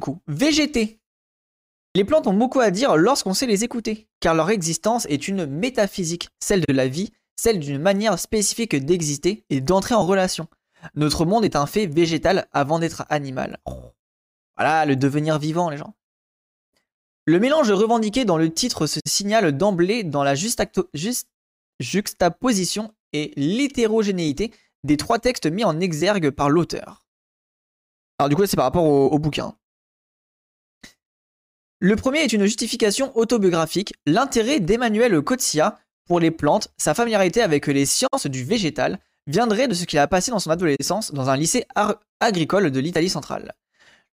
coup. Les plantes ont beaucoup à dire lorsqu'on sait les écouter, car leur existence est une métaphysique, celle de la vie, celle d'une manière spécifique d'exister et d'entrer en relation. Notre monde est un fait végétal avant d'être animal. Voilà, le devenir vivant, les gens. Le mélange revendiqué dans le titre se signale d'emblée dans la juxtaposition et l'hétérogénéité des trois textes mis en exergue par l'auteur. Alors du coup, c'est par rapport au, bouquin. Le premier est une justification autobiographique, l'intérêt d'Emmanuel Coetzee pour les plantes, sa familiarité avec les sciences du végétal, viendrait de ce qu'il a passé dans son adolescence dans un lycée agricole de l'Italie centrale.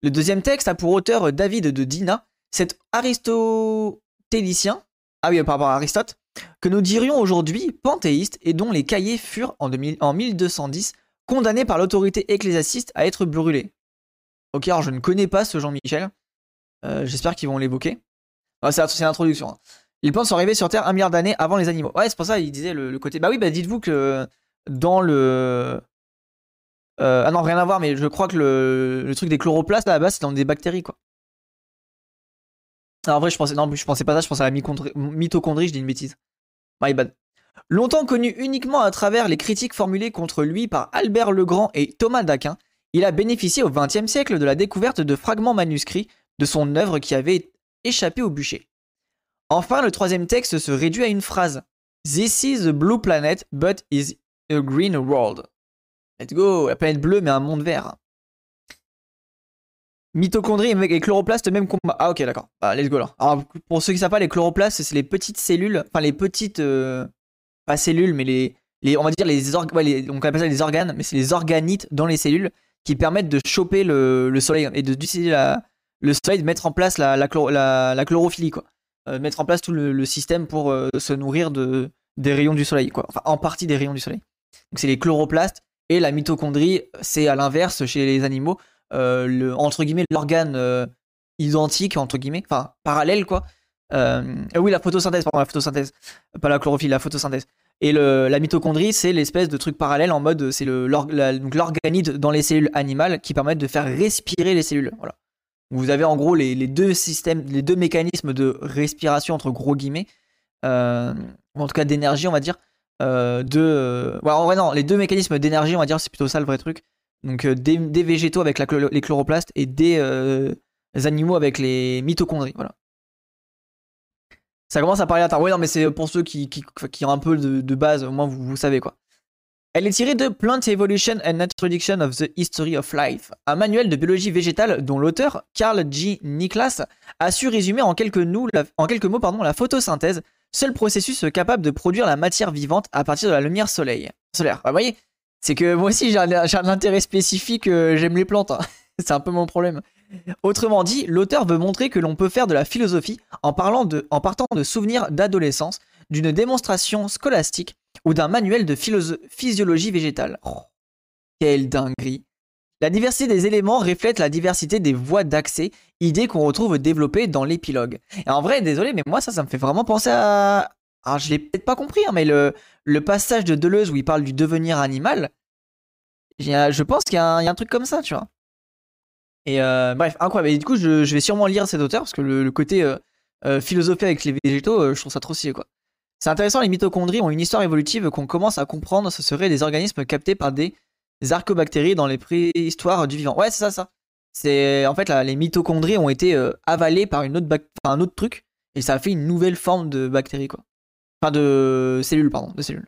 Le deuxième texte a pour auteur David de Dina, cet aristotélicien, ah oui, par rapport à Aristote, que nous dirions aujourd'hui panthéiste et dont les cahiers furent en, 1210 condamnés par l'autorité ecclésiastiste à être brûlés. Ok, alors je ne connais pas ce Jean-Michel. Euh, j'espère qu'ils vont l'évoquer. C'est l'introduction. Hein. Les plantes sont arrivées sur Terre un milliard d'années avant les animaux. Ouais, c'est pour ça il disait le, côté. Bah oui, bah dites-vous que dans le. Euh, ah non, rien à voir, mais je crois que le, truc des chloroplastes à la base, c'est dans des bactéries, quoi. Alors, en vrai, je pensais, non, je pensais pas ça, je pensais à la mitochondrie, je dis une bêtise. My bad. Longtemps connu uniquement à travers les critiques formulées contre lui par Albert Legrand et Thomas d'Aquin, il a bénéficié au XXe siècle de la découverte de fragments manuscrits de son œuvre qui avait échappé au bûcher. Enfin, le troisième texte se réduit à une phrase. This is a blue planet, but is a green world. Let's go, la planète bleue mais un monde vert. Mitochondrie et chloroplastes, même combat. Ah ok, d'accord. Bah, let's go alors. alors. Pour ceux qui savent pas, les chloroplastes, c'est les petites cellules, enfin les petites, euh, pas cellules, mais les, les, on va dire les, organes, on appelle ça les organes, mais c'est les organites dans les cellules qui permettent de choper le, le soleil et d'utiliser le soleil, de mettre en place la, la, quoi. Euh, mettre en place tout le, système pour euh, se nourrir de, des rayons du soleil, quoi. En partie des rayons du soleil. Donc c'est les chloroplastes et la mitochondrie, c'est à l'inverse chez les animaux. Euh, le, entre guillemets l'organe identique entre guillemets, enfin parallèle quoi. Oui, la photosynthèse, pardon, la photosynthèse, pas la chlorophylle, la photosynthèse. Et le, la mitochondrie, c'est l'espèce de truc parallèle en mode, c'est l'organide dans les cellules animales qui permettent de faire respirer les cellules. Voilà. Vous avez en gros les, deux systèmes, les deux mécanismes de respiration entre gros guillemets, euh, ou en tout cas d'énergie, on va dire. Euh, de, ouais, en vrai non, les deux mécanismes d'énergie, on va dire, c'est plutôt ça le vrai truc. Donc euh, des, végétaux avec les chloroplastes et des euh, animaux avec les mitochondries. Voilà. Ça commence à parler à tard. Oui, non, mais c'est pour ceux qui, ont un peu de, base, au moins vous, savez quoi. Elle est tirée de Plant Evolution and Introduction of the History of Life, un manuel de biologie végétale dont l'auteur, Carl G. Niklas, a su résumer en quelques, quelques mots la photosynthèse, seul processus capable de produire la matière vivante à partir de la lumière soleil. solaire. vous voyez, c'est que moi aussi j'ai un, intérêt spécifique, euh, j'aime les plantes. Hein. c'est un peu mon problème. Autrement dit, l'auteur veut montrer que l'on peut faire de la philosophie en, parlant en partant de souvenirs d'adolescence, d'une démonstration scolastique ou d'un manuel de physiologie végétale. Oh, quelle dinguerie. La diversité des éléments reflète la diversité des voies d'accès, idée qu'on retrouve développée dans l'épilogue. Et en vrai, désolé, mais moi ça, ça me fait vraiment penser à, alors je l'ai peut-être pas compris, hein, mais le, passage de Deleuze où il parle du devenir animal, je pense qu'il y, a un truc comme ça, tu vois. Et euh, bref, incroyable. Et du coup, je, vais sûrement lire cet auteur parce que le, côté euh, euh, avec les végétaux, je trouve ça trop stylé, quoi. C'est intéressant, les mitochondries ont une histoire évolutive qu'on commence à comprendre. Ce seraient des organismes captés par des arcobactéries dans les préhistoires du vivant. Ouais, c'est ça, ça. C'est en fait les mitochondries ont été avalées par un autre truc et ça a fait une nouvelle forme de bactéries, quoi. Enfin, de cellules, pardon, de cellules.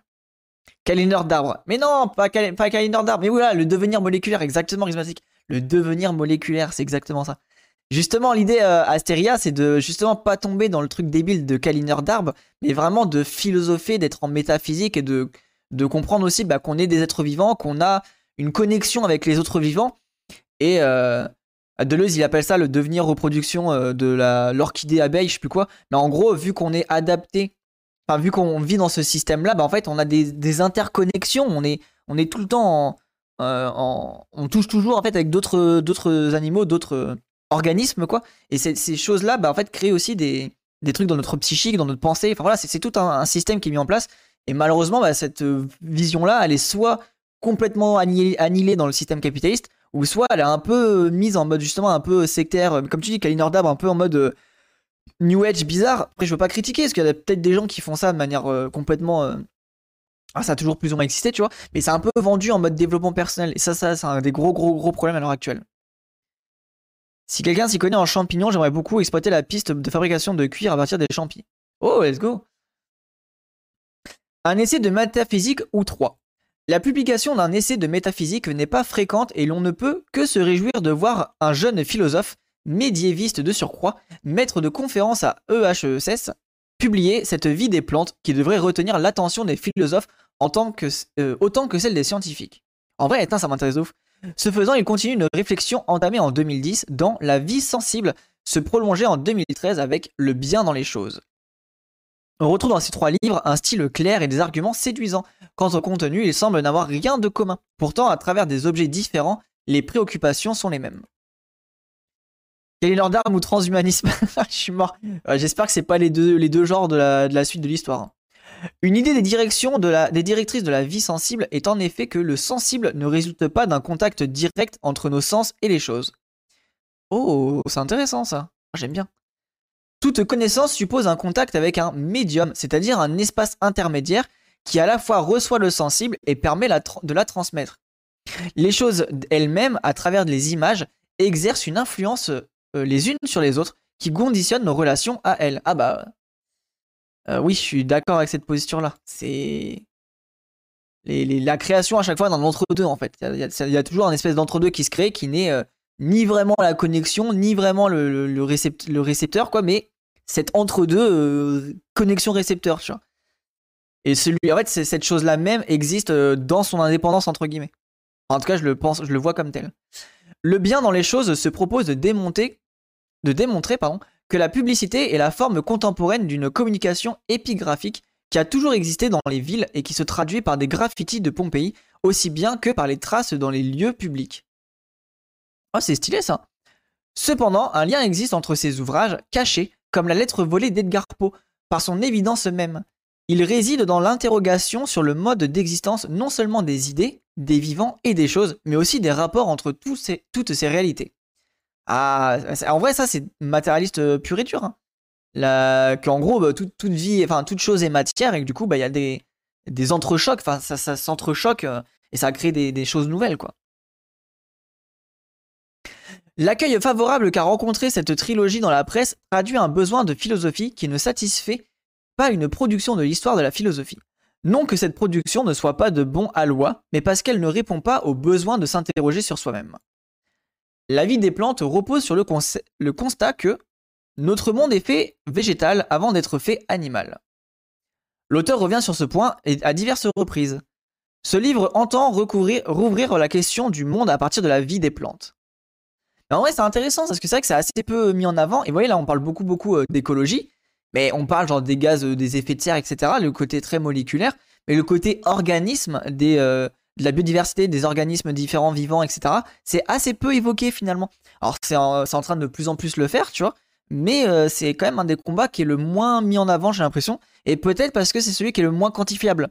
Câlineur d'arbre. Mais non, pas, pas d'arbre. Mais voilà, le devenir moléculaire, exactement, charismatique. Le devenir moléculaire, c'est exactement ça. Justement, l'idée euh, Astéria, c'est de justement pas tomber dans le truc débile de câlineur d'arbre, mais vraiment de philosopher, d'être en métaphysique et de, de comprendre aussi bah, qu'on est des êtres vivants, qu'on a une connexion avec les autres vivants. Et euh, Deleuze, il appelle ça le devenir reproduction euh, de l'orchidée abeille, je sais plus quoi. Mais en gros, vu qu'on est adapté vu qu'on vit dans ce système-là, bah, en fait, on a des, interconnexions. On est, tout le temps euh, en, on touche toujours en fait avec d'autres animaux, d'autres organismes, quoi. Et ces choses-là, bah, en fait, créent aussi des, des trucs dans notre psychique, dans notre pensée. Enfin voilà, c'est, tout un, système qui est mis en place. Et malheureusement, bah, cette vision-là, elle est soit complètement annihilée, dans le système capitaliste, ou soit elle est un peu mise en mode justement un peu sectaire, comme tu dis, Kalinor un peu en mode New Age bizarre. Après, je veux pas critiquer, parce qu'il y a peut-être des gens qui font ça de manière complètement. Ah, ça a toujours plus ou moins existé, tu vois, mais c'est un peu vendu en mode développement personnel, et ça, ça c'est un des gros, gros, gros problèmes à l'heure actuelle. Si quelqu'un s'y connaît en champignons, j'aimerais beaucoup exploiter la piste de fabrication de cuir à partir des champis. Oh, let's go Un essai de métaphysique ou trois. La publication d'un essai de métaphysique n'est pas fréquente et l'on ne peut que se réjouir de voir un jeune philosophe, médiéviste de surcroît, maître de conférence à EHESS, publier cette vie des plantes qui devrait retenir l'attention des philosophes euh, autant que celle des scientifiques. En vrai, ça m'intéresse ouf. Ce faisant, il continue une réflexion entamée en 2010 dans La vie sensible, se prolonger en 2013 avec Le bien dans les choses. On retrouve dans ces trois livres un style clair et des arguments séduisants. Quant au contenu, il semble n'avoir rien de commun. Pourtant, à travers des objets différents, les préoccupations sont les mêmes. Quel d'armes ou transhumanisme? Je suis mort. Euh, j'espère que c'est pas les deux, les deux genres de la, suite de l'histoire. Une idée des, directions des directrices de la vie sensible est en effet que le sensible ne résulte pas d'un contact direct entre nos sens et les choses. Oh, c'est intéressant ça. J'aime bien. Toute connaissance suppose un contact avec un médium, c'est-à-dire un espace intermédiaire qui à la fois reçoit le sensible et permet de la transmettre. Les choses elles-mêmes, à travers les images, exercent une influence euh, les unes sur les autres qui conditionnent nos relations à elles. Ah bah euh, oui, je suis d'accord avec cette position-là. C'est la création à chaque fois d'un entre-deux en fait. Il y, a, toujours un espèce d'entre-deux qui se crée qui n'est euh, ni vraiment la connexion, ni vraiment le, récepteur, quoi, mais cette entre-deux euh, connexion-récepteur. Et en fait, cette chose-là même existe dans son indépendance, entre guillemets. En tout cas, je le pense, je le vois comme tel. Le bien dans les choses se propose de démonter, de démontrer, pardon, que la publicité est la forme contemporaine d'une communication épigraphique qui a toujours existé dans les villes et qui se traduit par des graffitis de Pompéi, aussi bien que par les traces dans les lieux publics. Oh, c'est stylé ça. Cependant, un lien existe entre ces ouvrages cachés, comme la lettre volée d'Edgar Poe, par son évidence même. Il réside dans l'interrogation sur le mode d'existence non seulement des idées, des vivants et des choses, mais aussi des rapports entre toutes ces réalités. Ah, en vrai, ça c'est matérialiste euh, pur et dur. Hein. qu'en gros, bah, toute, vie, toute chose est matière et que du coup, bah, il y a des, des entrechocs, enfin ça, ça s'entrechoque euh, et ça crée des, des choses nouvelles, quoi. L'accueil favorable qu'a rencontré cette trilogie dans la presse traduit un besoin de philosophie qui ne satisfait pas une production de l'histoire de la philosophie. Non que cette production ne soit pas de bon aloi, mais parce qu'elle ne répond pas au besoin de s'interroger sur soi-même. La vie des plantes repose sur le, constat que notre monde est fait végétal avant d'être fait animal. L'auteur revient sur ce point à diverses reprises. Ce livre entend rouvrir la question du monde à partir de la vie des plantes en vrai, c'est intéressant parce que c'est vrai que c'est assez peu mis en avant. Et vous voyez, là, on parle beaucoup, beaucoup euh, d'écologie, mais on parle genre des gaz, euh, des effets de serre, etc. Le côté très moléculaire, mais le côté organisme des, euh, de la biodiversité, des organismes différents, vivants, etc. C'est assez peu évoqué finalement. Alors, c'est en, en, train de plus en plus le faire, tu vois. Mais c'est quand même un des combats qui est le moins mis en avant, j'ai l'impression. Et peut-être parce que c'est celui qui est le moins quantifiable.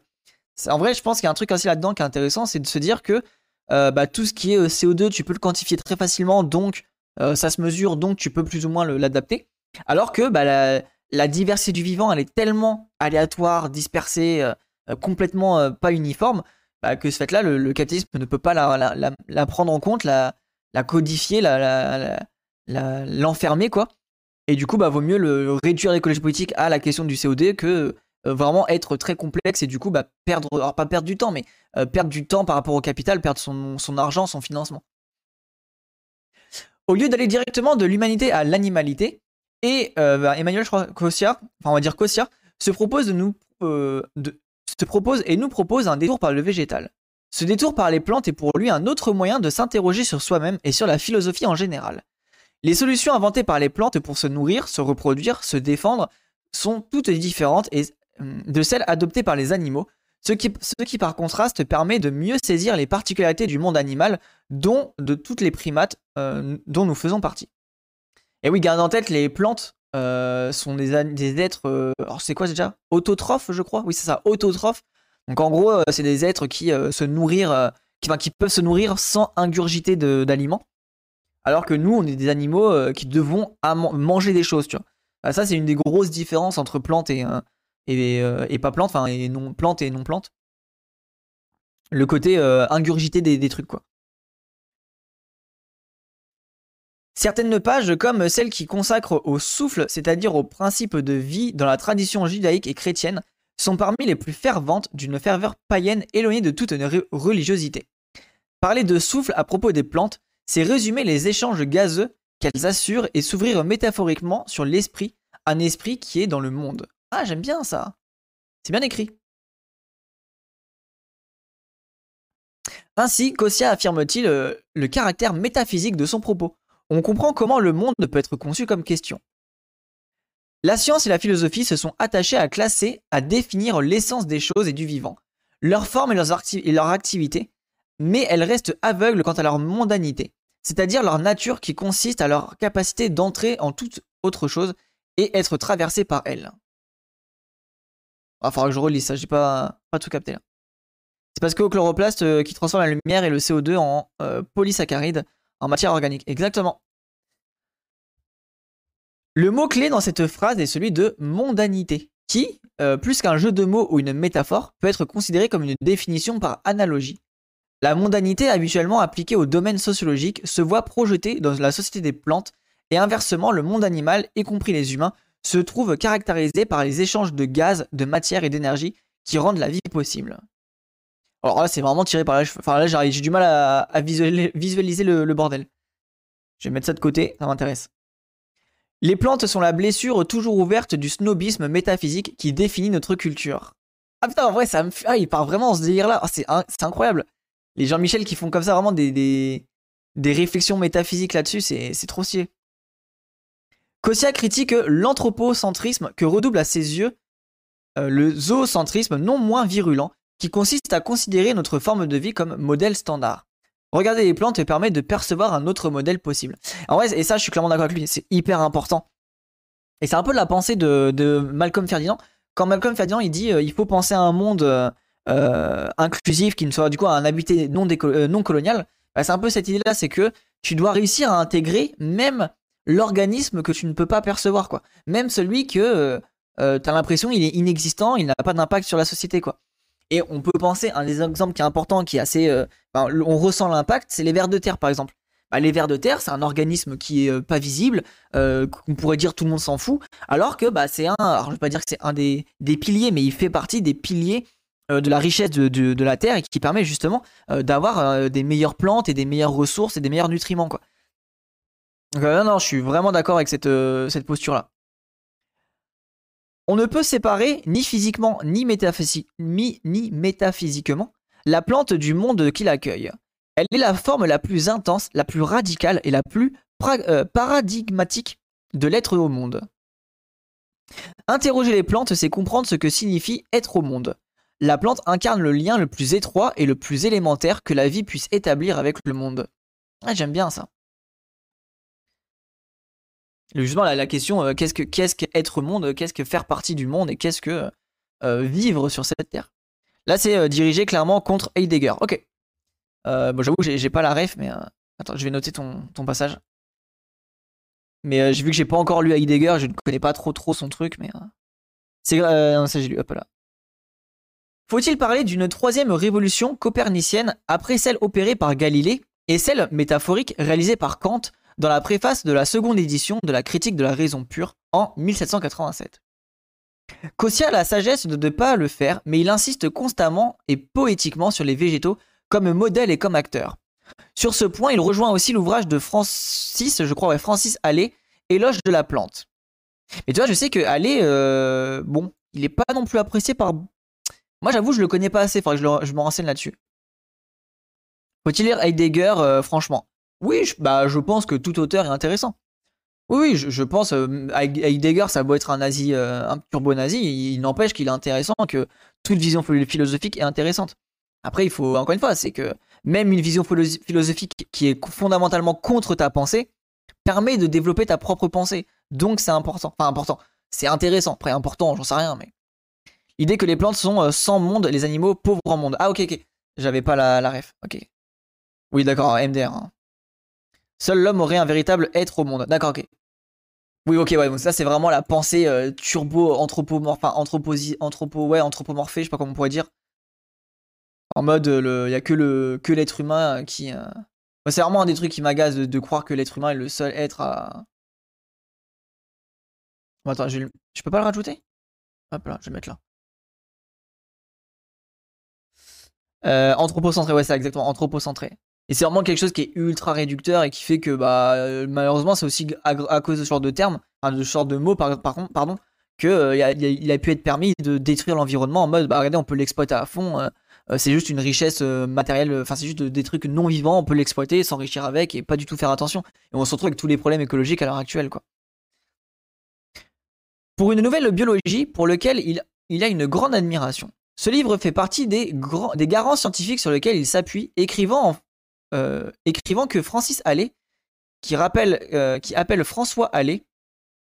En vrai, je pense qu'il y a un truc aussi là-dedans qui est intéressant, c'est de se dire que euh, bah, tout ce qui est euh, CO2, tu peux le quantifier très facilement, donc euh, ça se mesure, donc tu peux plus ou moins l'adapter. Alors que bah, la, diversité du vivant, elle est tellement aléatoire, dispersée, complètement pas uniforme, bah, que ce fait-là, le, capitalisme ne peut pas la, prendre en compte, la, codifier, l'enfermer, quoi. Et du coup, bah, vaut mieux le réduire l'écologie politique à la question du CO2 que euh, vraiment être très complexe et du coup bah, perdre, alors pas perdre du temps, mais euh, perdre du temps par rapport au capital, perdre son, argent, son financement. Au lieu d'aller directement de l'humanité à l'animalité, et euh, bah, Emmanuel Cossiard, enfin on va dire Cossiard, se propose de nous de, se propose et nous propose un détour par le végétal. Ce détour par les plantes est pour lui un autre moyen de s'interroger sur soi-même et sur la philosophie en général. Les solutions inventées par les plantes pour se nourrir, se reproduire, se défendre sont toutes différentes euh, de celles adoptées par les animaux, ce qui, ce qui par contraste permet de mieux saisir les particularités du monde animal, dont de toutes les primates euh, dont nous faisons partie. Et oui, garde en tête, les plantes euh, sont des, des êtres. alors, c'est quoi déjà? Autotrophes, je crois? Oui, c'est ça, autotrophes. Donc, en gros, c'est des êtres qui se nourrir, qui, enfin, qui peuvent se nourrir sans ingurgiter d'aliments. Alors que nous, on est des animaux euh, qui devons manger des choses, tu vois. Ça, c'est une des grosses différences entre plantes et, euh, et, pas plantes, enfin, et non plantes et non plantes. Le côté ingurgité des, des trucs, quoi. Certaines pages, comme celles qui consacrent au souffle, c'est-à-dire au principe de vie dans la tradition judaïque et chrétienne, sont parmi les plus ferventes d'une ferveur païenne éloignée de toute religiosité. Parler de souffle à propos des plantes, c'est résumer les échanges gazeux qu'elles assurent et s'ouvrir métaphoriquement sur l'esprit, un esprit qui est dans le monde. Ah, j'aime bien ça. C'est bien écrit. Ainsi, Kossia affirme-t-il euh, le caractère métaphysique de son propos on comprend comment le monde peut être conçu comme question. La science et la philosophie se sont attachées à classer, à définir l'essence des choses et du vivant, leur forme et, leur activité, mais elles restent aveugles quant à leur mondanité, c'est-à-dire leur nature qui consiste à leur capacité d'entrer en toute autre chose et être traversée par elle. Il faudra que je relise ça, j'ai pas, tout capté là. C'est parce qu'au chloroplaste euh, qui transforme la lumière et le CO2 en euh, polysaccharides en matière organique. Exactement. Le mot-clé dans cette phrase est celui de mondanité, qui, euh, plus qu'un jeu de mots ou une métaphore, peut être considéré comme une définition par analogie. La mondanité habituellement appliquée au domaine sociologique se voit projetée dans la société des plantes, et inversement, le monde animal, y compris les humains, se trouve caractérisé par les échanges de gaz, de matière et d'énergie qui rendent la vie possible. Alors là, c'est vraiment tiré par la cheveux. Enfin là, j'ai du mal à, visualiser, le, bordel. Je vais mettre ça de côté, ça m'intéresse. Les plantes sont la blessure toujours ouverte du snobisme métaphysique qui définit notre culture. Ah putain, en vrai, ça me fait... Ah, il part vraiment dans ce délire-là. Ah, c'est incroyable. Les Jean-Michel qui font comme ça vraiment des, des, réflexions métaphysiques là-dessus, c'est trop stylé. Kossia critique l'anthropocentrisme que redouble à ses yeux euh, le zoocentrisme non moins virulent qui consiste à considérer notre forme de vie comme modèle standard. Regarder les plantes permet de percevoir un autre modèle possible. En vrai, et ça, je suis clairement d'accord avec lui, c'est hyper important. Et c'est un peu la pensée de, Malcolm Ferdinand. Quand Malcolm Ferdinand, il dit euh, il faut penser à un monde euh, euh, inclusif qui ne soit du coup un habité non, non colonial, bah, c'est un peu cette idée-là, c'est que tu dois réussir à intégrer même l'organisme que tu ne peux pas percevoir, quoi. Même celui que tu as l'impression il est inexistant, il n'a pas d'impact sur la société, quoi. Et on peut penser, un des exemples qui est important, qui est assez. Euh, on ressent l'impact, c'est les vers de terre par exemple. Bah, les vers de terre, c'est un organisme qui est euh, pas visible, euh, qu'on pourrait dire tout le monde s'en fout, alors que bah, c'est un. Alors je vais pas dire que c'est un des, des, piliers, mais il fait partie des piliers de la richesse de, de, la terre et qui permet justement d'avoir des meilleures plantes et des meilleures ressources et des meilleurs nutriments. Quoi. Donc, non, non, je suis vraiment d'accord avec cette, cette posture-là. On ne peut séparer ni physiquement ni, métaphysiquement la plante du monde qui l'accueille. Elle est la forme la plus intense, la plus radicale et la plus euh, paradigmatique de l'être au monde. Interroger les plantes, c'est comprendre ce que signifie être au monde. La plante incarne le lien le plus étroit et le plus élémentaire que la vie puisse établir avec le monde. Ah, j'aime bien ça. Justement, la, question, euh, qu'est-ce que qu'est-ce qu'être monde, qu'est-ce que faire partie du monde et qu'est-ce que euh, vivre sur cette terre? Là, c'est euh, dirigé clairement contre Heidegger. Ok. bon, j'avoue que j'ai pas la ref, mais attends, je vais noter ton, ton passage. Mais j'ai vu que j'ai pas encore lu Heidegger, je ne connais pas trop trop son truc, mais c'est non, ça j'ai lu. Hop là. Faut-il parler d'une troisième révolution copernicienne après celle opérée par Galilée et celle métaphorique réalisée par Kant dans la préface de la seconde édition de la critique de la raison pure en 1787. Kossia a la sagesse de ne pas le faire, mais il insiste constamment et poétiquement sur les végétaux comme modèle et comme acteur. Sur ce point, il rejoint aussi l'ouvrage de Francis, je crois, Francis Allais, Éloge de la plante. Mais tu vois, je sais que Allais, euh, bon, il n'est pas non plus apprécié par. Moi, j'avoue, je le connais pas assez, faudrait que je, me renseigne là-dessus. Faut-il lire Heidegger, euh, franchement? Oui, je, bah, je pense que tout auteur est intéressant. Oui, je, pense, euh, Heidegger, ça doit être un nazi, euh, un turbo nazi, il, n'empêche qu'il est intéressant, que toute vision philosophique est intéressante. Après, il faut, encore une fois, c'est que même une vision philosophique qui est fondamentalement contre ta pensée permet de développer ta propre pensée. Donc c'est important. Enfin, important. C'est intéressant. Après, important, j'en sais rien, mais. L'idée que les plantes sont euh, sans monde, les animaux pauvres en monde. Ah, ok, ok. J'avais pas la, la ref. Ok. Oui, d'accord, MDR. Hein. Seul l'homme aurait un véritable être au monde. D'accord, ok. Oui, ok, ouais, donc ça c'est vraiment la pensée euh, turbo anthropomorphe, enfin anthroposi, anthropo, ouais, anthropomorphée, je sais pas comment on pourrait dire. En mode, il y a que le que l'être humain qui. Euh, c'est vraiment un des trucs qui m'agace de, croire que l'être humain est le seul être à. Bon, attends, je, peux pas le rajouter? Hop là, je vais le mettre là. Euh, anthropocentré, ouais, c'est exactement anthropocentré. Et c'est vraiment quelque chose qui est ultra réducteur et qui fait que bah euh, malheureusement c'est aussi à, cause de ce genre de termes, enfin, de ce genre de mots par, contre, pardon, que euh, il, a, pu être permis de détruire l'environnement en mode bah regardez on peut l'exploiter à fond, euh, c'est juste une richesse matérielle, enfin c'est juste des trucs non vivants, on peut l'exploiter, s'enrichir avec et pas du tout faire attention. Et on se retrouve avec tous les problèmes écologiques à l'heure actuelle quoi. Pour une nouvelle biologie pour lequel il, il a une grande admiration. Ce livre fait partie des, des garants scientifiques sur lesquels il s'appuie, écrivant en, écrivant que Francis Allais, qui, rappelle, euh, qui appelle François Allais,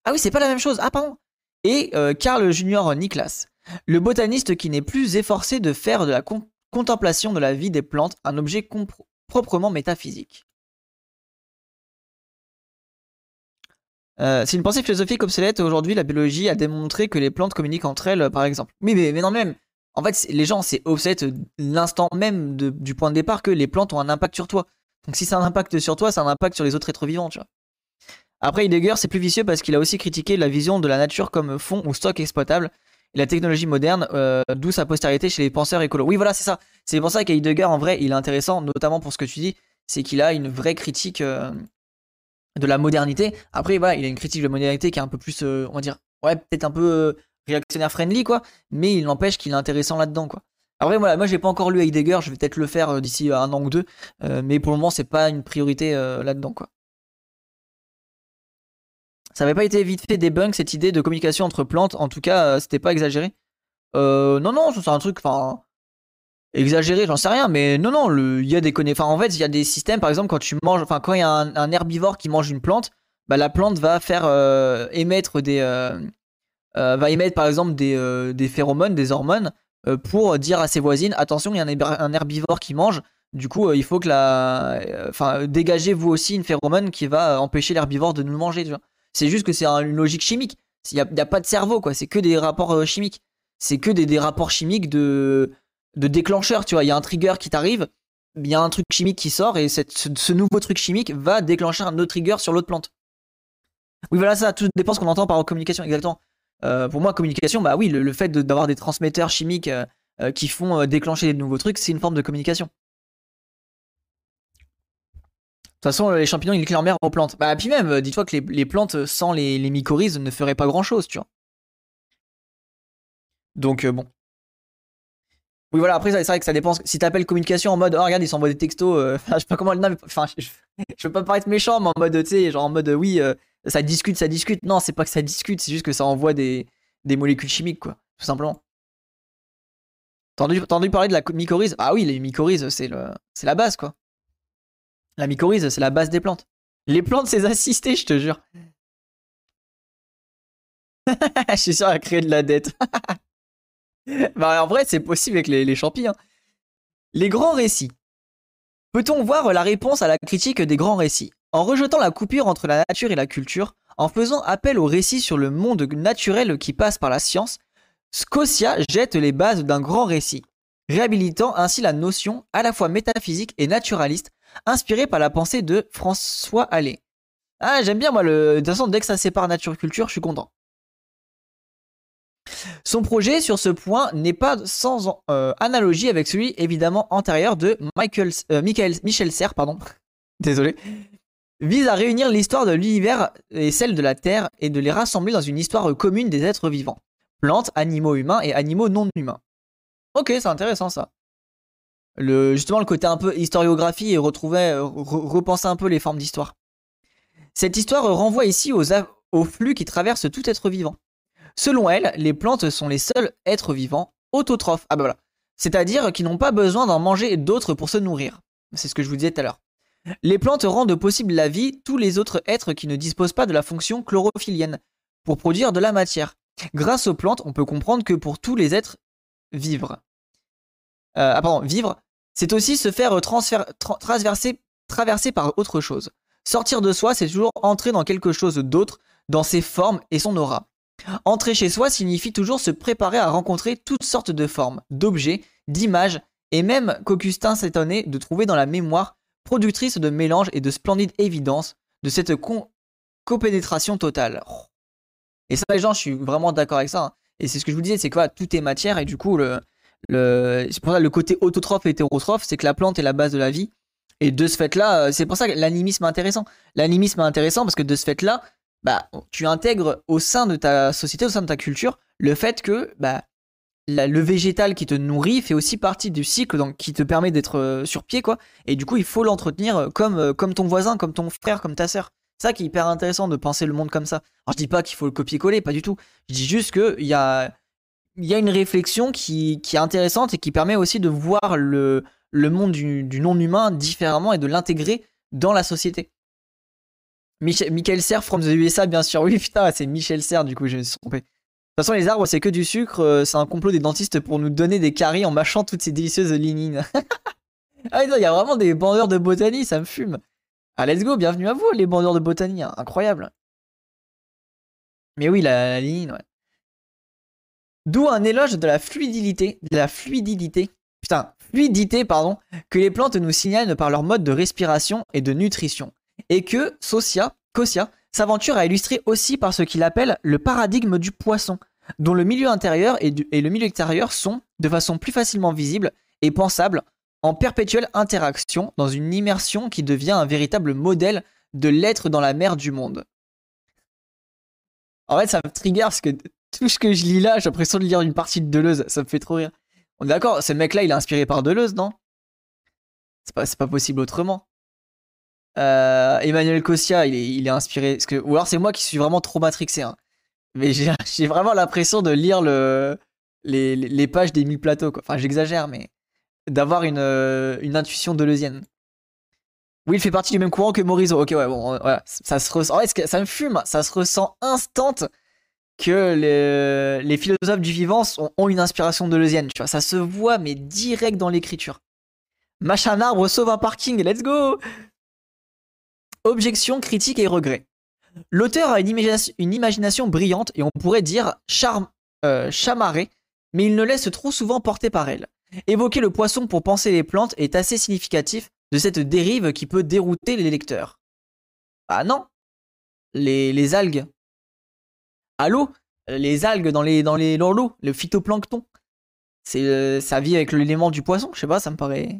ah oui, c'est pas la même chose, ah pardon, et euh, Carl Junior Niklas, le botaniste qui n'est plus efforcé de faire de la contemplation de la vie des plantes un objet proprement métaphysique. c'est une pensée philosophique obsolète. Aujourd'hui, la biologie a démontré que les plantes communiquent entre elles, par exemple. Mais, mais, mais non, même, en fait, les gens, c'est obsolète l'instant même du point de départ que les plantes ont un impact sur toi. Donc si a un impact sur toi, a un impact sur les autres êtres vivants, tu vois. Après, Heidegger, c'est plus vicieux parce qu'il a aussi critiqué la vision de la nature comme fond ou stock exploitable et la technologie moderne, euh, d'où sa postérité chez les penseurs écolos. Oui, voilà, c'est ça. C'est pour ça qu'Heidegger, en vrai, il est intéressant, notamment pour ce que tu dis, c'est qu'il a une vraie critique euh, de la modernité. Après, voilà, il a une critique de la modernité qui est un peu plus, euh, on va dire, ouais, peut-être un peu réactionnaire friendly, quoi, mais il n'empêche qu'il est intéressant là-dedans, quoi. Après, voilà, moi j'ai pas encore lu Heidegger, je vais peut-être le faire euh, d'ici un an ou deux, euh, mais pour le moment c'est pas une priorité euh, là-dedans, quoi. Ça avait pas été vite fait debunk cette idée de communication entre plantes, en tout cas c'était pas exagéré. non, non, c'est un truc, enfin, exagéré, j'en sais rien, mais non, non, il y a des connaissances. En fait, il y a des systèmes, par exemple, quand tu manges, enfin, quand il y a un, herbivore qui mange une plante, bah, la plante va faire émettre des, euh, va émettre par exemple des, euh, des phéromones, des hormones, euh, pour dire à ses voisines attention, il y a un, herbivore qui mange. Du coup, il faut que la. Enfin, dégagez vous aussi une phéromone qui va empêcher l'herbivore de nous manger. C'est juste que c'est une logique chimique. Il n'y a, pas de cerveau, quoi. C'est que des rapports chimiques. C'est que des, des, rapports chimiques de, de déclencheurs, tu vois. Il y a un trigger qui t'arrive, il y a un truc chimique qui sort, et cette, ce, nouveau truc chimique va déclencher un autre trigger sur l'autre plante. Oui, voilà, ça, tout dépend ce qu'on entend par communication, exactement. Euh, pour moi, communication, bah oui, le, fait d'avoir des transmetteurs chimiques euh, euh, qui font déclencher des nouveaux trucs, c'est une forme de communication. De toute façon, les champignons, ils éclairent leur mère aux plantes. Bah, puis même, dis-toi que les, plantes sans les, les, mycorhizes ne feraient pas grand-chose, tu vois. Donc, bon. Oui, voilà, après, c'est vrai que ça dépend. Si t'appelles communication en mode, oh, regarde, ils s'envoient des textos, je sais pas comment le nom, enfin, je, je, veux pas paraître méchant, mais en mode, tu sais, genre en mode, oui, ça discute, ça discute. Non, c'est pas que ça discute, c'est juste que ça envoie des, molécules chimiques, quoi, tout simplement. T'as entendu, parler de la mycorhize? Ah oui, les mycorhizes, c'est la base, quoi. La mycorhize, c'est la base des plantes. Les plantes, c'est assisté, je te jure. je suis sûr à créer de la dette. bah, en vrai, c'est possible avec les, les. Hein. Les grands récits. Peut-on voir la réponse à la critique des grands récits? En rejetant la coupure entre la nature et la culture, en faisant appel au récit sur le monde naturel qui passe par la science, Scotia jette les bases d'un grand récit, réhabilitant ainsi la notion à la fois métaphysique et naturaliste, inspirée par la pensée de François Allais. Ah, j'aime bien moi, le... de toute façon, dès que ça sépare nature-culture, je suis content. Son projet sur ce point n'est pas sans euh, analogie avec celui évidemment antérieur de euh, Michel Serre, pardon. Désolé, vise à réunir l'histoire de l'univers et celle de la Terre et de les rassembler dans une histoire commune des êtres vivants. Plantes, animaux humains et animaux non humains. Ok, c'est intéressant ça. Le, justement, le côté un peu historiographie et retrouver, repenser un peu les formes d'histoire. Cette histoire renvoie ici aux, flux qui traversent tout être vivant. Selon elle, les plantes sont les seuls êtres vivants autotrophes. Ah bah voilà. C'est-à-dire qui n'ont pas besoin d'en manger d'autres pour se nourrir. C'est ce que je vous disais tout à l'heure. Les plantes rendent possible la vie tous les autres êtres qui ne disposent pas de la fonction chlorophyllienne pour produire de la matière. Grâce aux plantes, on peut comprendre que pour tous les êtres, vivre. Euh, ah vivre, C'est aussi se faire traverser, traverser par autre chose. Sortir de soi, c'est toujours entrer dans quelque chose d'autre, dans ses formes et son aura. Entrer chez soi signifie toujours se préparer à rencontrer toutes sortes de formes, d'objets, d'images, et même qu'Augustin s'étonnait de trouver dans la mémoire, productrice de mélange et de splendide évidence, de cette copénétration totale. Et ça, les gens, je suis vraiment d'accord avec ça. Hein. Et c'est ce que je vous disais, c'est que tout est matière, et du coup, le, le, c'est pour ça le côté autotrophe et hétérotrophe, c'est que la plante est la base de la vie. Et de ce fait-là, euh, c'est pour ça que l'animisme est intéressant. L'animisme est intéressant parce que de ce fait-là, bah, tu intègres au sein de ta société, au sein de ta culture, le fait que bah, le végétal qui te nourrit fait aussi partie du cycle qui te permet d'être euh, sur pied, quoi. Et du coup, il faut l'entretenir euh, comme, comme ton voisin, comme ton frère, comme ta sœur. C'est ça qui est hyper intéressant de penser le monde comme ça. Alors, je dis pas qu'il faut le copier-coller, pas du tout. Je dis juste qu'il y a, y a une réflexion qui, qui est intéressante et qui permet aussi de voir le, le monde du, non-humain différemment et de l'intégrer dans la société. Michael Serre from the USA, bien sûr. Oui, putain, c'est Michel Serre, du coup, je me suis trompé. De toute façon, les arbres, c'est que du sucre. Euh, c'est un complot des dentistes pour nous donner des caries en mâchant toutes ces délicieuses lignines. ah, il y a vraiment des bandeurs de botanie, ça me fume. Ah, let's go, bienvenue à vous, les bandeurs de botanie. Hein. Incroyable. Mais oui, la, lignine, ouais. D'où un éloge de la fluidité, de la fluidité, putain, fluidité, pardon, que les plantes nous signalent par leur mode de respiration et de nutrition. Et que Socia, Kosia s'aventure à illustrer aussi par ce qu'il appelle le paradigme du poisson, dont le milieu intérieur et, le milieu extérieur sont, de façon plus facilement visible et pensable, en perpétuelle interaction dans une immersion qui devient un véritable modèle de l'être dans la mer du monde. En fait, ça me trigger parce que tout ce que je lis là, j'ai l'impression de lire une partie de Deleuze. Ça me fait trop rire. On est d'accord, ce mec-là, il est inspiré par Deleuze, non? C'est pas possible autrement. Euh, Emmanuel Cossia, il est, inspiré. Ou alors c'est moi qui suis vraiment trop matrixé. Hein. Mais j'ai vraiment l'impression de lire le, les, pages des mille plateaux. Enfin, j'exagère, mais d'avoir une, euh, une intuition deleuzienne. Oui, il fait partie du même courant que Morisot. Ok, ouais, bon, voilà. Ça se ressent. En ça me fume. Ça se ressent instant que les, philosophes du vivant ont, une inspiration de tu vois. Ça se voit, mais direct dans l'écriture. Machin arbre sauve un parking, let's go Objection, critique et regret. L'auteur a une, imagination, brillante et on pourrait dire charme, euh, chamarrée, mais il ne laisse trop souvent porter par elle. Évoquer le poisson pour penser les plantes est assez significatif de cette dérive qui peut dérouter les lecteurs. Ah non les, algues, à l'eau. Les algues dans les dans les dans l'eau, le phytoplancton. C'est euh, ça vit avec l'élément du poisson, je sais pas, ça me paraît.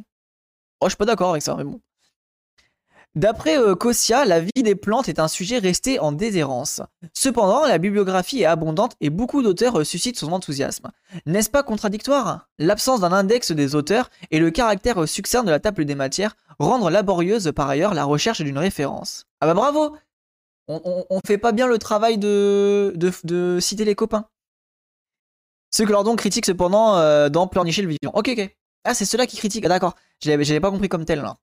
Oh, je suis pas d'accord avec ça, mais bon. D'après euh, la vie des plantes est un sujet resté en déshérence. Cependant, la bibliographie est abondante et beaucoup d'auteurs euh, suscitent son enthousiasme. N'est-ce pas contradictoire? L'absence d'un index des auteurs et le caractère euh, succinct de la table des matières rendent laborieuse par ailleurs la recherche d'une référence. Ah bah bravo on, fait pas bien le travail de, de, citer les copains. Ce que Lordon critique cependant dans Pleurnicher le vivant. Ok, ok. Ah, c'est ceux-là qui critiquent. Ah, d'accord. J'avais pas compris comme tel là.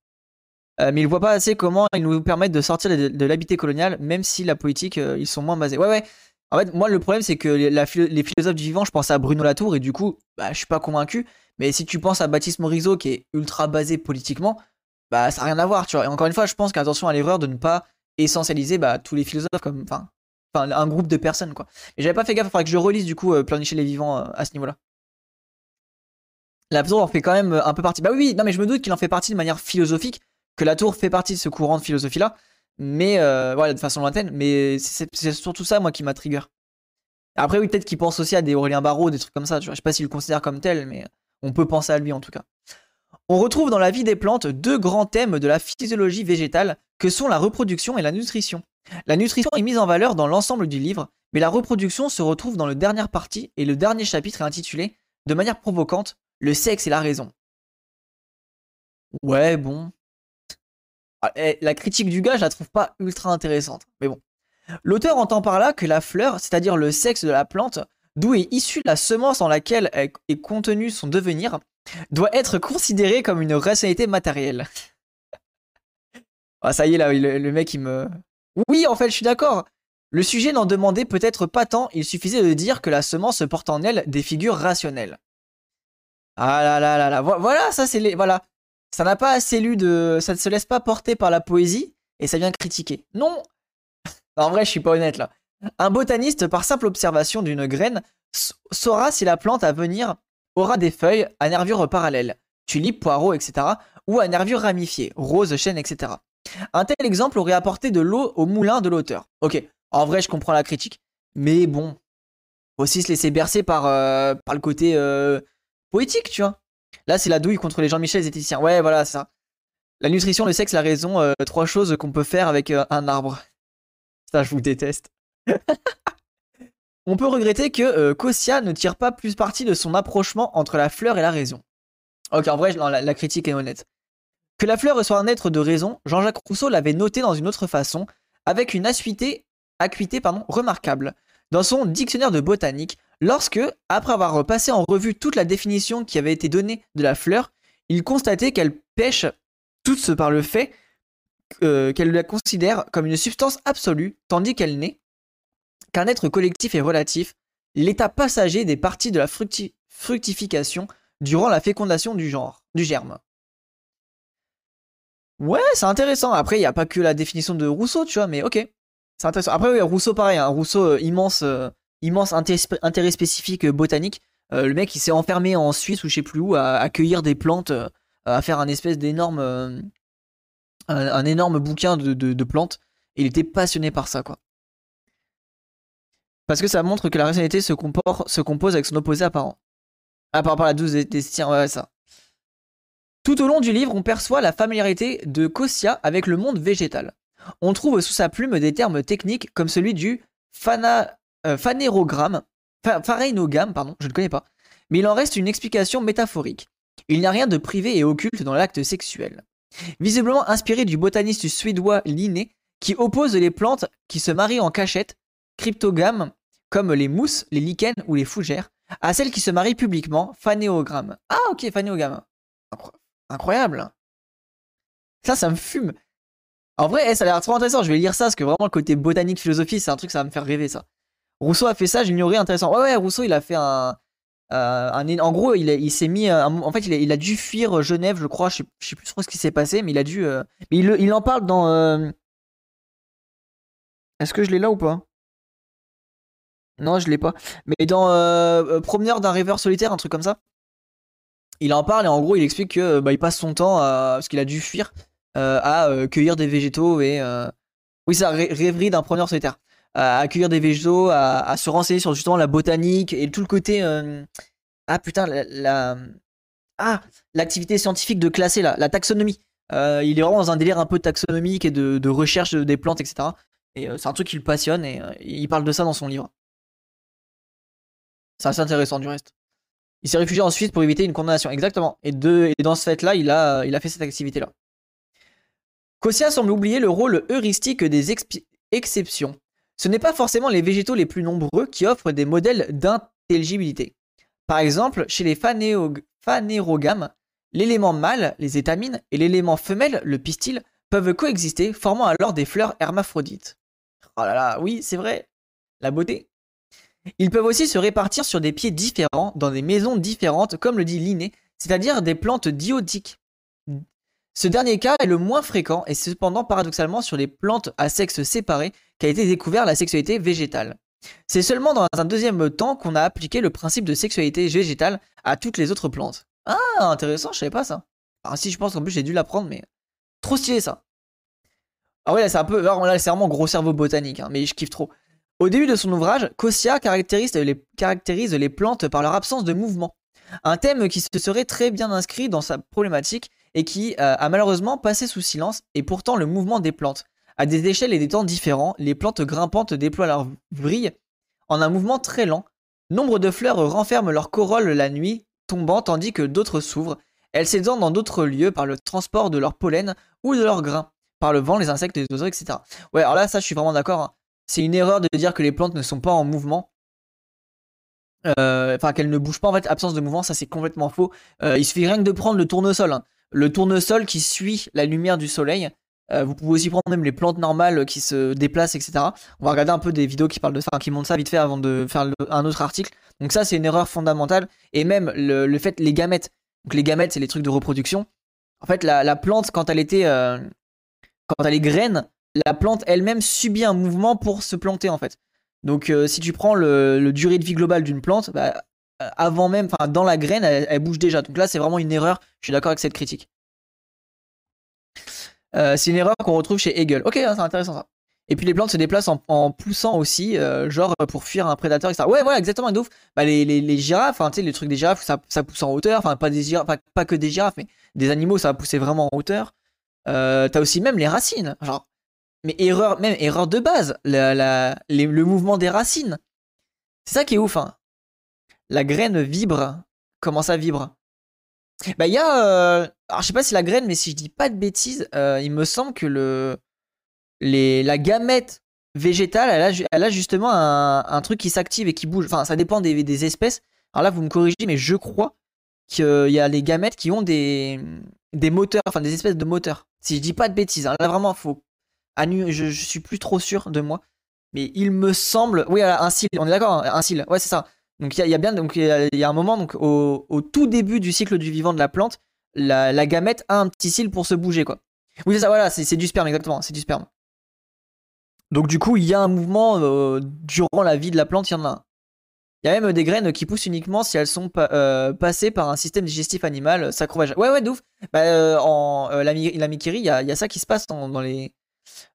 Euh, mais ils voient pas assez comment ils nous permettent de sortir de, l'habité colonial, même si la politique, euh, ils sont moins basés. Ouais, ouais. En fait, moi, le problème, c'est que les, philosophes du vivant, je pense à Bruno Latour, et du coup, bah, je suis pas convaincu. Mais si tu penses à Baptiste Morisot, qui est ultra basé politiquement, bah, ça n'a rien à voir, tu vois. Et encore une fois, je pense qu'attention à l'erreur de ne pas essentialiser bah, tous les philosophes comme enfin enfin un groupe de personnes quoi. Et j'avais pas fait gaffe, il faudrait que je relise du coup euh, les vivants euh, à ce niveau-là. La en fait quand même un peu partie. Bah oui, non mais je me doute qu'il en fait partie de manière philosophique, que la tour fait partie de ce courant de philosophie là, mais voilà de façon lointaine. Mais c'est surtout ça moi qui m'a trigger. Après oui peut-être qu'il pense aussi à des Aurélien Barraud, des trucs comme ça. Tu vois, je sais pas s'il le considère comme tel, mais on peut penser à lui en tout cas. On retrouve dans la vie des plantes deux grands thèmes de la physiologie végétale que sont la reproduction et la nutrition. La nutrition est mise en valeur dans l'ensemble du livre, mais la reproduction se retrouve dans la dernière partie et le dernier chapitre est intitulé, de manière provocante, Le sexe et la raison. Ouais, bon. Ah, eh, la critique du gars, je la trouve pas ultra intéressante, mais bon. L'auteur entend par là que la fleur, c'est-à-dire le sexe de la plante, d'où est issue la semence dans laquelle est contenu son devenir, doit être considéré comme une rationalité matérielle. ah, ça y est, là, le, mec, il me. Oui, en fait, je suis d'accord. Le sujet n'en demandait peut-être pas tant, il suffisait de dire que la semence porte en elle des figures rationnelles. Ah là là là là, voilà, ça c'est les. Voilà. Ça n'a pas assez lu de. Ça ne se laisse pas porter par la poésie et ça vient critiquer. Non En vrai, je suis pas honnête là. Un botaniste, par simple observation d'une graine, saura si la plante à venir aura des feuilles à nervures parallèles, tulipes, poireaux, etc., ou à nervures ramifiées, roses, chênes, etc. Un tel exemple aurait apporté de l'eau au moulin de l'auteur. Ok, en vrai, je comprends la critique. Mais bon, aussi se laisser bercer par, euh, par le côté euh, poétique, tu vois. Là, c'est la douille contre les Jean-Michel zététiciens. Ouais, voilà, ça. La nutrition, le sexe, la raison, euh, trois choses qu'on peut faire avec un arbre. Ça, je vous déteste. On peut regretter que Kossia ne tire pas plus parti de son approchement entre la fleur et la raison. Ok, en vrai, la critique est honnête. Que la fleur soit un être de raison, Jean-Jacques Rousseau l'avait noté dans une autre façon, avec une acuité, remarquable. Dans son dictionnaire de botanique, lorsque, après avoir passé en revue toute la définition qui avait été donnée de la fleur, il constatait qu'elle pêche toute par le fait euh, qu'elle la considère comme une substance absolue, tandis qu'elle n'est qu'un être collectif et relatif, l'état passager des parties de la fructification durant la fécondation du genre, du germe. Ouais, c'est intéressant. Après, il n'y a pas que la définition de Rousseau, tu vois, mais ok. C'est intéressant. Après, oui, Rousseau, pareil. Hein. Rousseau, euh, immense, euh, immense intérêt, spécifique euh, botanique. le mec, il s'est enfermé en Suisse ou je sais plus où à accueillir des plantes, à faire un espèce d'énorme. Énorme bouquin de, plantes. Il était passionné par ça, quoi. Parce que ça montre que la rationalité se, se compose avec son opposé apparent. Ah, par la douce des, des ouais, ça. Tout au long du livre, on perçoit la familiarité de Kossia avec le monde végétal. On trouve sous sa plume des termes techniques comme celui du euh, phanérogramme, pardon, je ne connais pas, mais il en reste une explication métaphorique. Il n'y a rien de privé et occulte dans l'acte sexuel. Visiblement inspiré du botaniste suédois Linné, qui oppose les plantes qui se marient en cachette, cryptogames, comme les mousses, les lichens ou les fougères, à celles qui se marient publiquement, phanéogramme. Ah ok, phanéogramme. Incroyable. Ça, ça me fume. En vrai, eh, ça a l'air trop intéressant. Je vais lire ça parce que vraiment, le côté botanique, philosophie, c'est un truc, ça va me faire rêver, ça. Rousseau a fait ça, j'ignorais, intéressant. Ouais, ouais, Rousseau, il a fait un. Euh, en gros, il, s'est mis. Euh, en fait, il a, dû fuir Genève, je crois. Je sais, plus trop ce qui s'est passé, mais il a dû. Euh, il, en parle dans. Est-ce que je l'ai là ou pas? Non, je l'ai pas. Mais dans Promeneur d'un rêveur solitaire, un truc comme ça il en parle et en gros il explique que bah, il passe son temps à, parce qu'il a dû fuir euh, à euh, cueillir des végétaux et euh, oui ça rêverie d'un preneur solitaire à cueillir des végétaux à, se renseigner sur justement la botanique et tout le côté ah putain la, ah l'activité scientifique de classer la taxonomie il est vraiment dans un délire un peu taxonomique et de, recherche des plantes etc et c'est un truc qui le passionne et il parle de ça dans son livre c'est assez intéressant du reste il s'est réfugié en Suisse pour éviter une condamnation. Exactement. Et dans ce fait-là, il a, il a fait cette activité-là. Kossia semble oublier le rôle heuristique des exceptions. Ce n'est pas forcément les végétaux les plus nombreux qui offrent des modèles d'intelligibilité. Par exemple, chez les phanérogames, l'élément mâle, les étamines, et l'élément femelle, le pistil, peuvent coexister, formant alors des fleurs hermaphrodites. Oh là là, oui, c'est vrai. La beauté. Ils peuvent aussi se répartir sur des pieds différents, dans des maisons différentes, comme le dit Linné, c'est-à-dire des plantes diotiques. Ce dernier cas est le moins fréquent et cependant paradoxalement sur les plantes à sexe séparé qu'a été découvert la sexualité végétale. C'est seulement dans un deuxième temps qu'on a appliqué le principe de sexualité végétale à toutes les autres plantes. Ah, intéressant, je savais pas ça. Ah si, je pense qu'en plus j'ai dû l'apprendre, mais trop stylé ça. Ah ouais, là c'est un peu, là c'est vraiment gros cerveau botanique, hein, mais je kiffe trop. Au début de son ouvrage, Kossia caractérise les, plantes par leur absence de mouvement. Un thème qui se serait très bien inscrit dans sa problématique et qui euh, a malheureusement passé sous silence, et pourtant le mouvement des plantes. À des échelles et des temps différents, les plantes grimpantes déploient leur vrille en un mouvement très lent. Nombre de fleurs renferment leur corolle la nuit tombant tandis que d'autres s'ouvrent. Elles s'étendent dans d'autres lieux par le transport de leur pollen ou de leurs grains, par le vent, les insectes, les oiseaux, etc. Ouais, alors là, ça, je suis vraiment d'accord. Hein c'est une erreur de dire que les plantes ne sont pas en mouvement. Euh, enfin, qu'elles ne bougent pas en fait, absence de mouvement, ça c'est complètement faux. Euh, il suffit rien que de prendre le tournesol. Hein. Le tournesol qui suit la lumière du soleil. Euh, vous pouvez aussi prendre même les plantes normales qui se déplacent, etc. On va regarder un peu des vidéos qui parlent de ça, qui montrent ça vite fait avant de faire un autre article. Donc ça c'est une erreur fondamentale. Et même le, fait, les gamètes. Donc les gamètes c'est les trucs de reproduction. En fait, la, plante, quand elle était. Euh, quand elle est graine, la plante elle-même subit un mouvement pour se planter, en fait. Donc, euh, si tu prends le, durée de vie globale d'une plante, bah, avant même, enfin, dans la graine, elle, bouge déjà. Donc là, c'est vraiment une erreur. Je suis d'accord avec cette critique. c'est une erreur qu'on retrouve chez Hegel. Ok, hein, c'est intéressant ça. Et puis les plantes se déplacent en, poussant aussi, euh, genre pour fuir un prédateur, etc. Ouais, voilà, exactement, ouf. Bah, les, girafes, hein, tu sais, les trucs des girafes, ça, pousse en hauteur. Enfin, pas des girafes, pas, que des girafes, mais des animaux, ça va pousser vraiment en hauteur. Euh, T'as aussi même les racines. Genre, mais erreur, même erreur de base, le mouvement des racines. C'est ça qui est ouf. Hein. La graine vibre. Comment ça vibre? Bah, il y a. Euh, alors, je sais pas si la graine, mais si je dis pas de bêtises, euh, il me semble que le la gamète végétale, elle a, elle justement un, truc qui s'active et qui bouge. Enfin, ça dépend des, des, espèces. Alors là, vous me corrigez, mais je crois qu'il y a les gamètes qui ont des, des moteurs, enfin des espèces de moteurs. Si je dis pas de bêtises, hein, là vraiment, faut. Je, je suis plus trop sûr de moi. Mais il me semble. Oui, un cil, on est d'accord hein, Un cil, ouais, c'est ça. Donc il y, a bien. Donc il y, a un moment, donc au, tout début du cycle du vivant de la plante, la, la gamète a un petit cil pour se bouger, quoi. Oui, ça, voilà, c'est du sperme, exactement, c'est du sperme. Donc du coup, il y a un mouvement euh, durant la vie de la plante, il y en a un. Il y a même des graines qui poussent uniquement si elles sont euh, passées par un système digestif animal sacro-vaginal. Ouais, ouais, d'ouf. Bah, euh, en la, il y a, ça qui se passe dans, les,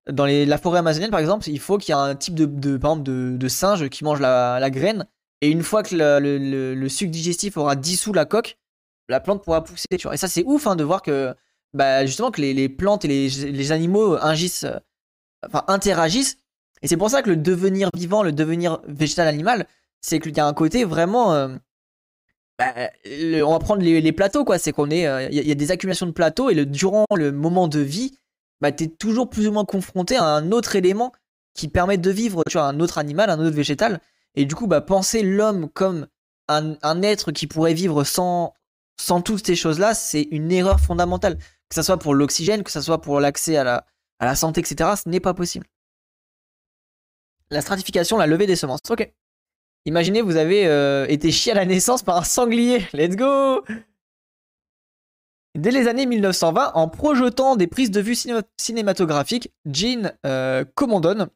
dans les, la forêt amazonienne, par exemple. Il faut qu'il y ait un type de, de, par exemple, de, singe qui mange la, graine. Et une fois que le, sucre digestif aura dissous la coque, la plante pourra pousser. Tu vois. Et ça, c'est ouf hein, de voir que bah, justement que les, plantes et les, animaux enfin, interagissent. Et c'est pour ça que le devenir vivant, le devenir végétal animal, c'est qu'il y a un côté vraiment. Euh, bah, on va prendre les, plateaux, quoi. C'est qu'on est. Euh, il y, a des accumulations de plateaux et le, durant le moment de vie, bah, tu es toujours plus ou moins confronté à un autre élément qui permet de vivre, tu un autre animal, un autre végétal. Et du coup, bah, penser l'homme comme un, un, être qui pourrait vivre sans, sans toutes ces choses-là, c'est une erreur fondamentale. Que ce soit pour l'oxygène, que ce soit pour l'accès à la, à la santé, etc., ce n'est pas possible. La stratification, la levée des semences. Ok. Imaginez, vous avez euh, été chié à la naissance par un sanglier. Let's go Dès les années 1920, en projetant des prises de vue cinématographiques, Jean euh, Commandon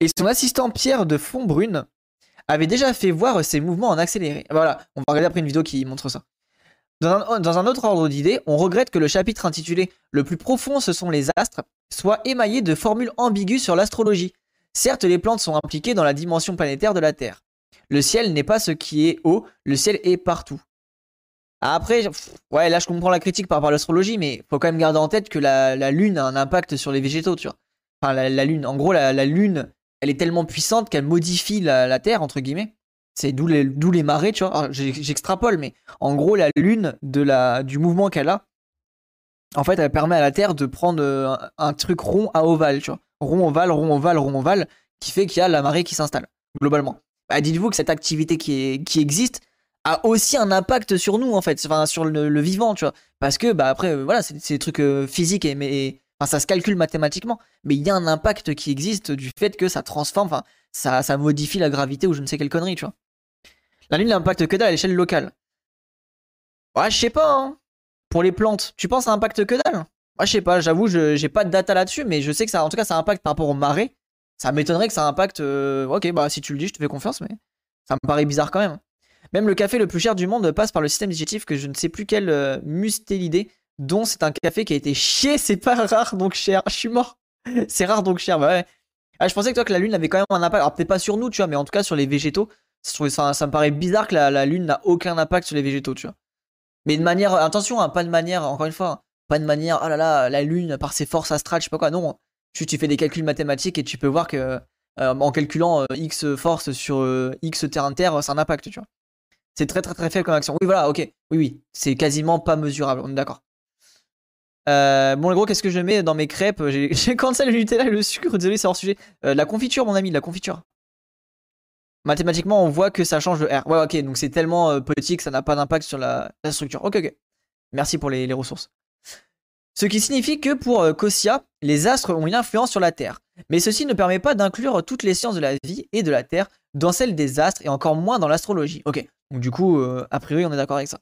et son assistant Pierre de Fontbrune avaient déjà fait voir ses mouvements en accéléré. Voilà, on va regarder après une vidéo qui montre ça. Dans un, autre ordre d'idées, on regrette que le chapitre intitulé Le plus profond, ce sont les astres soit émaillé de formules ambiguës sur l'astrologie. Certes, les plantes sont impliquées dans la dimension planétaire de la Terre. Le ciel n'est pas ce qui est haut, le ciel est partout. Après, ouais, là je comprends la critique par rapport à l'astrologie, mais faut quand même garder en tête que la, Lune a un impact sur les végétaux, tu vois. Enfin, la, Lune, en gros, la, Lune, elle est tellement puissante qu'elle modifie la, Terre, entre guillemets. C'est d'où les, marées, tu vois. J'extrapole, mais en gros, la Lune, du mouvement qu'elle a, en fait, elle permet à la Terre de prendre euh, un, truc rond à ovale, tu vois. Rond, ovale, rond, ovale, rond, ovale, qui fait qu'il y a la marée qui s'installe, globalement. Bah, dites-vous que cette activité qui, existe a aussi un impact sur nous, en fait, enfin, sur le, vivant, tu vois. Parce que, bah, après, euh, voilà, c'est des trucs euh, physiques, et, enfin, ça se calcule mathématiquement, mais il y a un impact qui existe du fait que ça transforme, enfin, ça, ça modifie la gravité ou je ne sais quelle connerie, tu vois. La Lune n'impacte que dalle à l'échelle locale. Ouais, je sais pas, hein. Pour les plantes, tu penses à impact que dalle? Moi, je sais pas, j'avoue, j'ai pas de data là-dessus, mais je sais que ça, en tout cas, ça impacte par rapport aux marées. Ça m'étonnerait que ça impacte. Euh, ok, bah si tu le dis, je te fais confiance, mais ça me paraît bizarre quand même. Même le café le plus cher du monde passe par le système digestif que je ne sais plus quel euh, dont c'est un café qui a été chié, c'est pas rare donc cher. Je suis mort. c'est rare donc cher, bah ouais. Ah, je pensais que toi que la lune avait quand même un impact. Alors peut-être pas sur nous, tu vois, mais en tout cas sur les végétaux. Ça, ça me paraît bizarre que la, lune n'a aucun impact sur les végétaux, tu vois. Mais de manière, attention, hein, pas de manière, encore une fois, pas de manière, oh là là, la Lune, par ses forces astrales, je sais pas quoi, non. Tu, tu fais des calculs mathématiques et tu peux voir que euh, en calculant euh, X force sur euh, X terrain de terre, c'est un impact, tu vois. C'est très très très faible comme action. Oui, voilà, ok. Oui, oui. C'est quasiment pas mesurable, on est d'accord. Bon, le gros, qu'est-ce que je mets dans mes crêpes? J'ai cancel le Nutella et le sucre, désolé, c'est hors sujet. la confiture, mon ami, la confiture. Mathématiquement, on voit que ça change de R. Ouais, ok, donc c'est tellement euh, petit que ça n'a pas d'impact sur la, structure. Ok, ok. Merci pour les, ressources. Ce qui signifie que pour euh, les astres ont une influence sur la Terre. Mais ceci ne permet pas d'inclure toutes les sciences de la vie et de la Terre dans celles des astres et encore moins dans l'astrologie. Ok, donc du coup, euh, a priori, on est d'accord avec ça.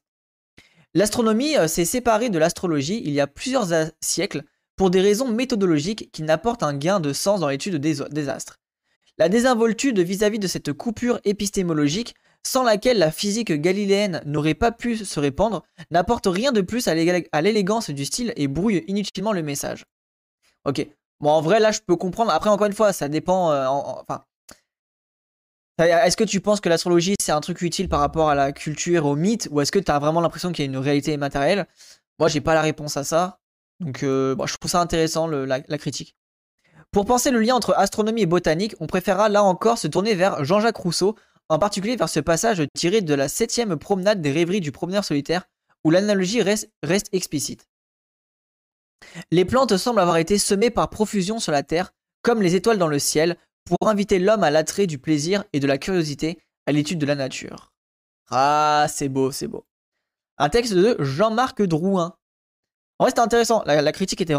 L'astronomie euh, s'est séparée de l'astrologie il y a plusieurs siècles pour des raisons méthodologiques qui n'apportent un gain de sens dans l'étude des, astres. La désinvoltude vis-à-vis de cette coupure épistémologique, sans laquelle la physique galiléenne n'aurait pas pu se répandre, n'apporte rien de plus à l'élégance du style et brouille inutilement le message. Ok, bon en vrai là je peux comprendre, après encore une fois ça dépend, euh, enfin est-ce que tu penses que l'astrologie c'est un truc utile par rapport à la culture, au mythe, ou est-ce que tu as vraiment l'impression qu'il y a une réalité matérielle? Moi j'ai pas la réponse à ça, donc euh, je trouve ça intéressant la, critique. Pour penser le lien entre astronomie et botanique, on préférera là encore se tourner vers Jean-Jacques Rousseau, en particulier vers ce passage tiré de la septième promenade des rêveries du promeneur solitaire, où l'analogie reste, reste explicite. Les plantes semblent avoir été semées par profusion sur la terre, comme les étoiles dans le ciel, pour inviter l'homme à l'attrait du plaisir et de la curiosité à l'étude de la nature. Ah, c'est beau, c'est beau. Un texte de Jean-Marc Drouin. En vrai, c'était intéressant. La, critique était